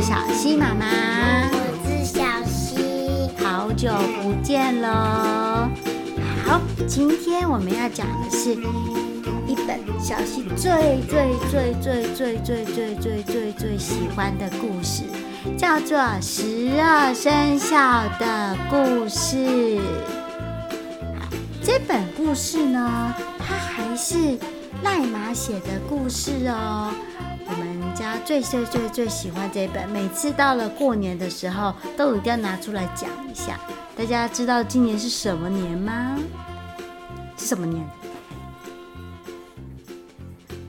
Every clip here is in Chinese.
小溪妈妈。我是小溪。好久不见喽好今天我们要讲的是一本小溪最最最最最最最最最最喜欢的故事叫做十二生肖的故事。这本故事呢它还是赖写的故事哦。我们家最最最最喜欢这本，每次到了过年的时候，都一定要拿出来讲一下。大家知道今年是什么年吗？是什么年？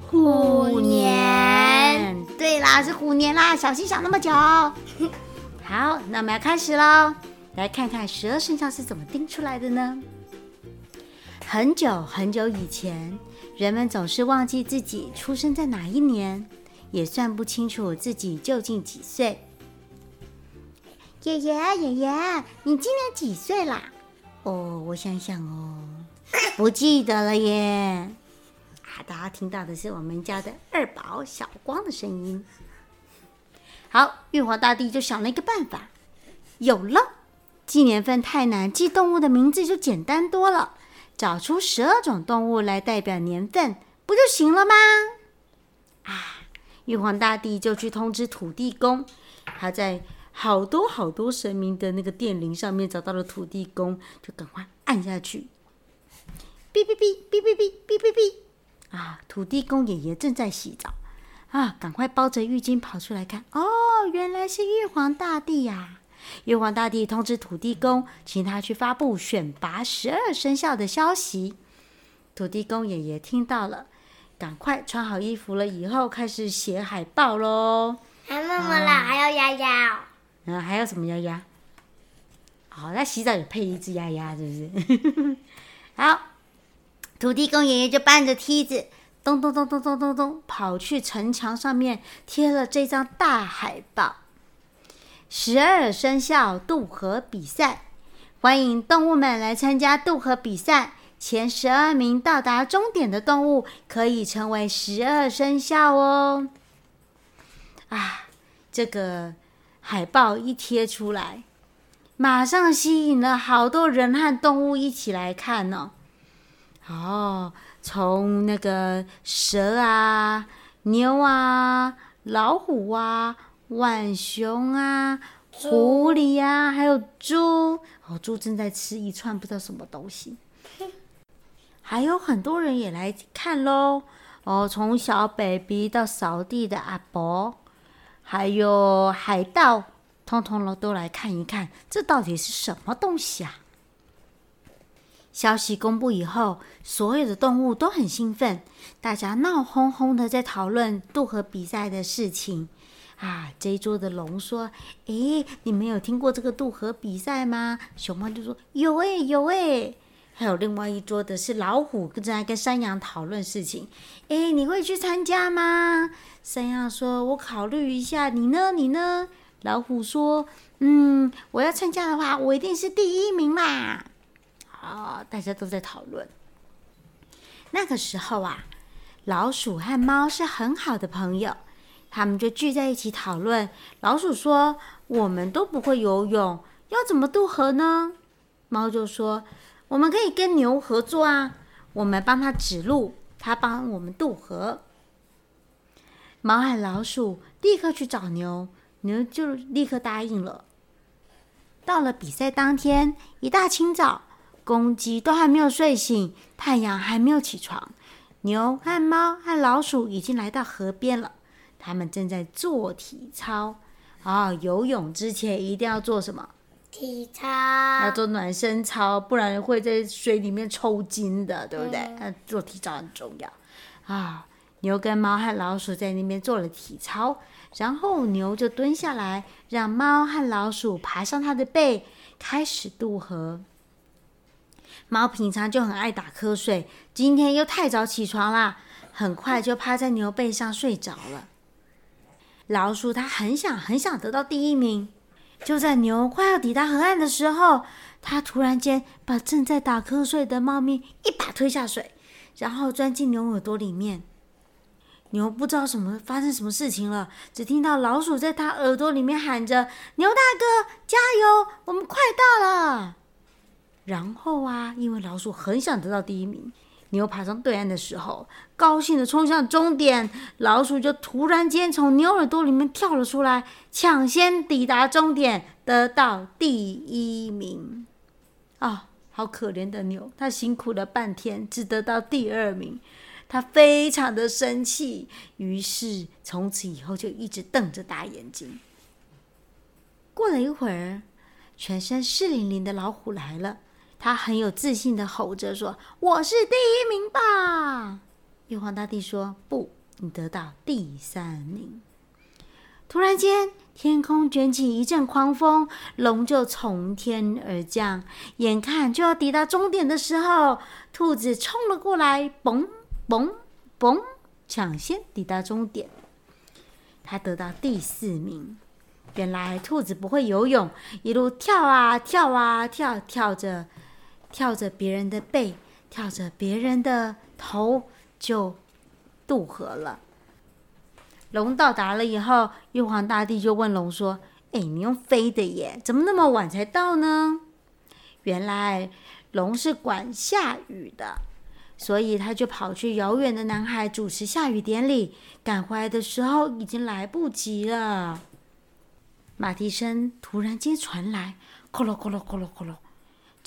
虎年。对啦，是虎年啦！小心想那么久。好，那我们要开始喽。来看看十二生肖是怎么定出来的呢？很久很久以前，人们总是忘记自己出生在哪一年。也算不清楚自己究竟几岁。爷爷，爷爷，你今年几岁啦？哦，我想想哦，不记得了耶。啊，大家听到的是我们家的二宝小光的声音。好，玉皇大帝就想了一个办法，有了，记年份太难，记动物的名字就简单多了，找出十二种动物来代表年份，不就行了吗？啊。玉皇大帝就去通知土地公，他在好多好多神明的那个电铃上面找到了土地公，就赶快按下去，哔哔哔哔哔哔哔哔哔啊！土地公爷爷正在洗澡啊，赶快包着浴巾跑出来看，哦，原来是玉皇大帝呀！玉皇大帝通知土地公，请他去发布选拔十二生肖的消息。土地公爷爷听到了。赶快穿好衣服了，以后开始写海报喽！还那么啦，还要丫丫。嗯，还有什么丫丫？好，那洗澡也配一只鸭鸭，是不是？好，土地公爷爷就搬着梯子，咚咚咚咚咚咚咚，跑去城墙上面贴了这张大海报：十二生肖渡河比赛，欢迎动物们来参加渡河比赛。前十二名到达终点的动物可以成为十二生肖哦！啊，这个海报一贴出来，马上吸引了好多人和动物一起来看呢。哦，从那个蛇啊、牛啊、老虎啊、浣熊啊、狐狸啊，还有猪哦，猪正在吃一串不知道什么东西。还有很多人也来看喽，哦，从小 baby 到扫地的阿伯，还有海盗，通通都来看一看，这到底是什么东西啊？消息公布以后，所有的动物都很兴奋，大家闹哄哄的在讨论渡河比赛的事情。啊，这一桌的龙说：“诶，你们有听过这个渡河比赛吗？”熊猫就说：“有诶，有诶。”还有另外一桌的是老虎正在跟山羊讨论事情，诶，你会去参加吗？山羊说：“我考虑一下，你呢？你呢？”老虎说：“嗯，我要参加的话，我一定是第一名啦。”啊，大家都在讨论。那个时候啊，老鼠和猫是很好的朋友，他们就聚在一起讨论。老鼠说：“我们都不会游泳，要怎么渡河呢？”猫就说。我们可以跟牛合作啊，我们帮他指路，他帮我们渡河。猫和老鼠立刻去找牛，牛就立刻答应了。到了比赛当天，一大清早，公鸡都还没有睡醒，太阳还没有起床，牛和猫和老鼠已经来到河边了，他们正在做体操。啊，游泳之前一定要做什么？体操要做暖身操，不然会在水里面抽筋的，对不对？嗯、做体操很重要啊！牛跟猫和老鼠在那边做了体操，然后牛就蹲下来，让猫和老鼠爬上它的背，开始渡河。猫平常就很爱打瞌睡，今天又太早起床啦，很快就趴在牛背上睡着了。老鼠它很想很想得到第一名。就在牛快要抵达河岸的时候，它突然间把正在打瞌睡的猫咪一把推下水，然后钻进牛耳朵里面。牛不知道什么发生什么事情了，只听到老鼠在它耳朵里面喊着：“牛大哥，加油，我们快到了。”然后啊，因为老鼠很想得到第一名，牛爬上对岸的时候，高兴的冲向终点，老鼠就突然间从牛耳朵里面跳了出来，抢先抵达终点，得到第一名。啊、好可怜的牛，它辛苦了半天，只得到第二名。他非常的生气，于是从此以后就一直瞪着大眼睛。过了一会儿，全身湿淋淋的老虎来了，他很有自信的吼着说：“我是第一名吧！”玉皇大帝说：“不，你得到第三名。”突然间，天空卷起一阵狂风，龙就从天而降，眼看就要抵达终点的时候，兔子冲了过来，嘣！嘣嘣，抢先抵达终点，他得到第四名。原来兔子不会游泳，一路跳啊跳啊跳，跳着跳着别人的背，跳着别人的头，就渡河了。龙到达了以后，玉皇大帝就问龙说：“哎，你用飞的耶，怎么那么晚才到呢？”原来龙是管下雨的。所以他就跑去遥远的南海主持下雨典礼，赶回来的时候已经来不及了。马蹄声突然间传来，咕噜咕噜咕噜咕噜，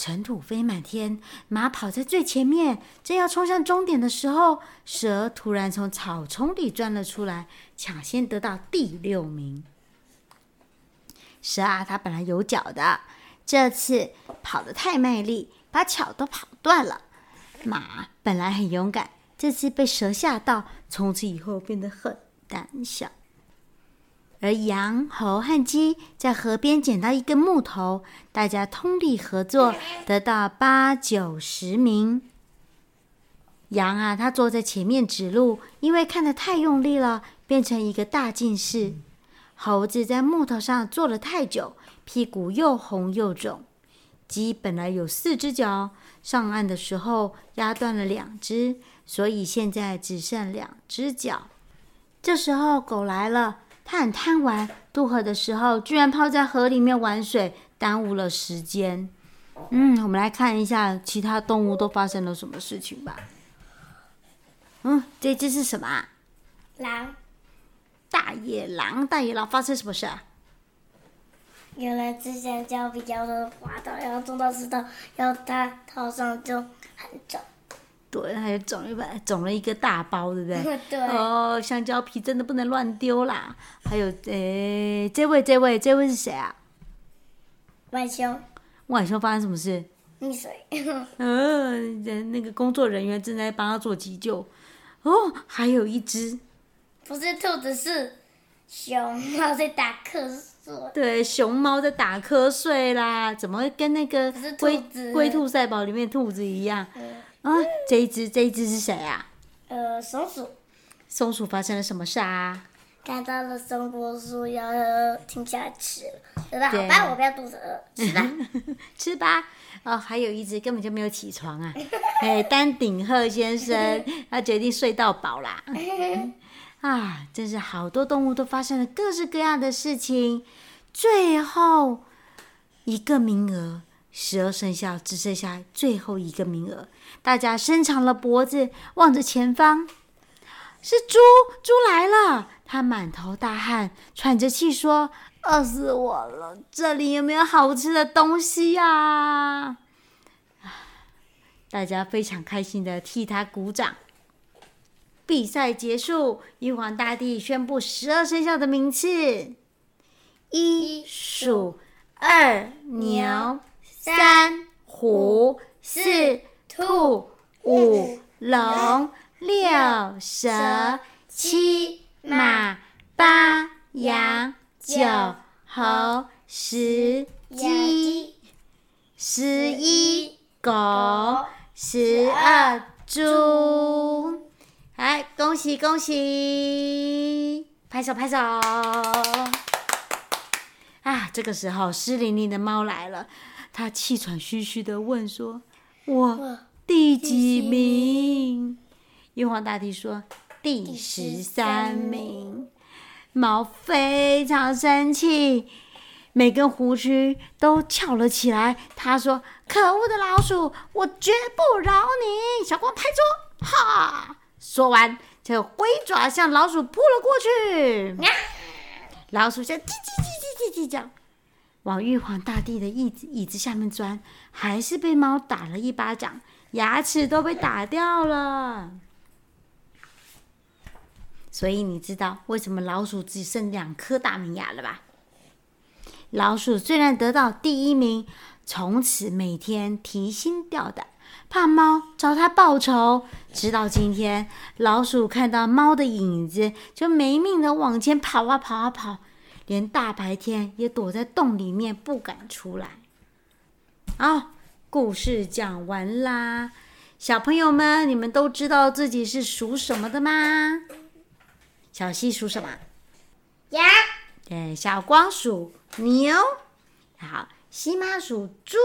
尘土飞满天。马跑在最前面，正要冲向终点的时候，蛇突然从草丛里钻了出来，抢先得到第六名。蛇啊，它本来有脚的，这次跑得太卖力，把脚都跑断了。马本来很勇敢，这次被蛇吓到，从此以后变得很胆小。而羊、猴和鸡在河边捡到一根木头，大家通力合作，得到八九十名。羊啊，它坐在前面指路，因为看得太用力了，变成一个大近视。猴子在木头上坐了太久，屁股又红又肿。鸡本来有四只脚。上岸的时候压断了两只，所以现在只剩两只脚。这时候狗来了，它很贪玩，渡河的时候居然泡在河里面玩水，耽误了时间。嗯，我们来看一下其他动物都发生了什么事情吧。嗯，这只是什么啊？狼。大野狼，大野狼发生什么事啊？有人吃香蕉，比较的滑倒，然后撞到石头，然后他头上就很肿。对，他也肿了一把，肿了一个大包，对不对？对。哦，香蕉皮真的不能乱丢啦。还有，诶，这位，这位，这位是谁啊？晚修。晚修发生什么事？溺水。嗯，人那个工作人员正在帮他做急救。哦，还有一只。不是兔子，是熊，猫在打瞌睡。对，熊猫在打瞌睡啦，怎么会跟那个龟龟兔赛跑里面兔子一样？嗯、啊，这一只这一只是谁啊？呃，松鼠。松鼠发生了什么事啊？看到了松果树，要停下来吃了。对吧？好吧，我不要肚子饿，吃吧。吃吧。哦，还有一只根本就没有起床啊！哎，丹顶鹤先生，他决定睡到饱啦。啊，真是好多动物都发生了各式各样的事情，最后一个名额，十二生肖只剩下最后一个名额，大家伸长了脖子望着前方，是猪，猪来了，他满头大汗，喘着气说：“饿死我了，这里有没有好吃的东西呀？”啊大家非常开心的替他鼓掌。比赛结束，玉皇大帝宣布十二生肖的名次：一鼠，二牛，三虎，四兔，五龙，六蛇，七马，八羊，九猴，十鸡，十一狗，十二猪。来，恭喜恭喜！拍手拍手！啊，这个时候湿淋淋的猫来了，它气喘吁吁的问说：“我第几名？”玉皇大帝说：“第十三名。猫非常生气，每根胡须都翘了起来。他说：“可恶的老鼠，我绝不饶你！”小光拍桌，哈！说完就挥爪向老鼠扑了过去。老鼠像叽叽叽叽叽叽叫，往玉皇大帝的椅子椅子下面钻，还是被猫打了一巴掌，牙齿都被打掉了。所以你知道为什么老鼠只剩两颗大门牙了吧？老鼠虽然得到第一名，从此每天提心吊胆，怕猫找它报仇。直到今天，老鼠看到猫的影子，就没命的往前跑啊跑啊跑，连大白天也躲在洞里面不敢出来。好，故事讲完啦，小朋友们，你们都知道自己是属什么的吗？小溪属什么？羊。对，小光属牛。好，西妈属猪。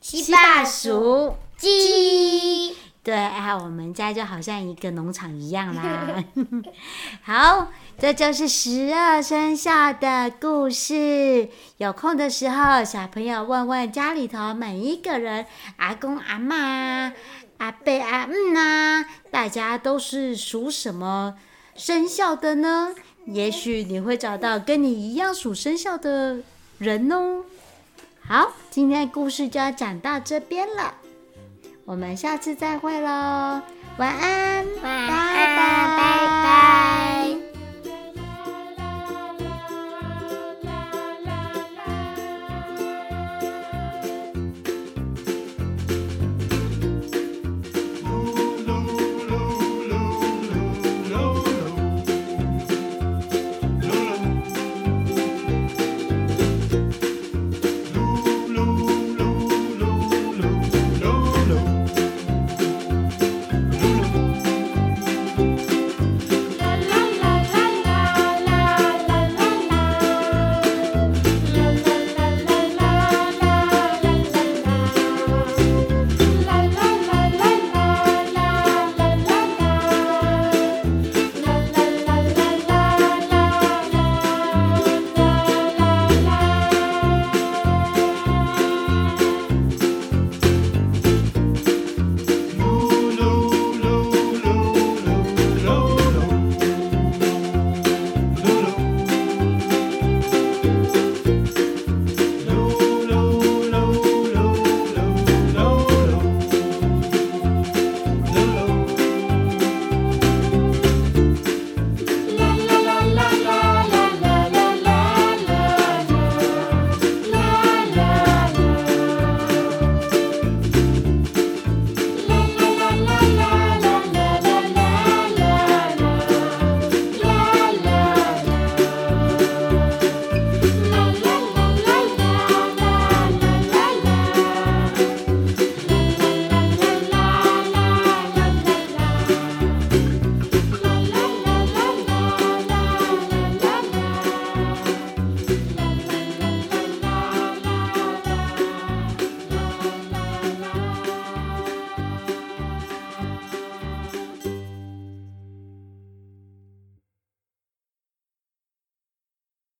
西爸属鸡。对，啊，我们家就好像一个农场一样啦。好，这就是十二生肖的故事。有空的时候，小朋友问问家里头每一个人，阿公阿嬷、阿伯阿姆啊，大家都是属什么？生肖的呢？也许你会找到跟你一样属生肖的人哦。好，今天的故事就要讲到这边了，我们下次再会喽。晚安，晚安，拜拜。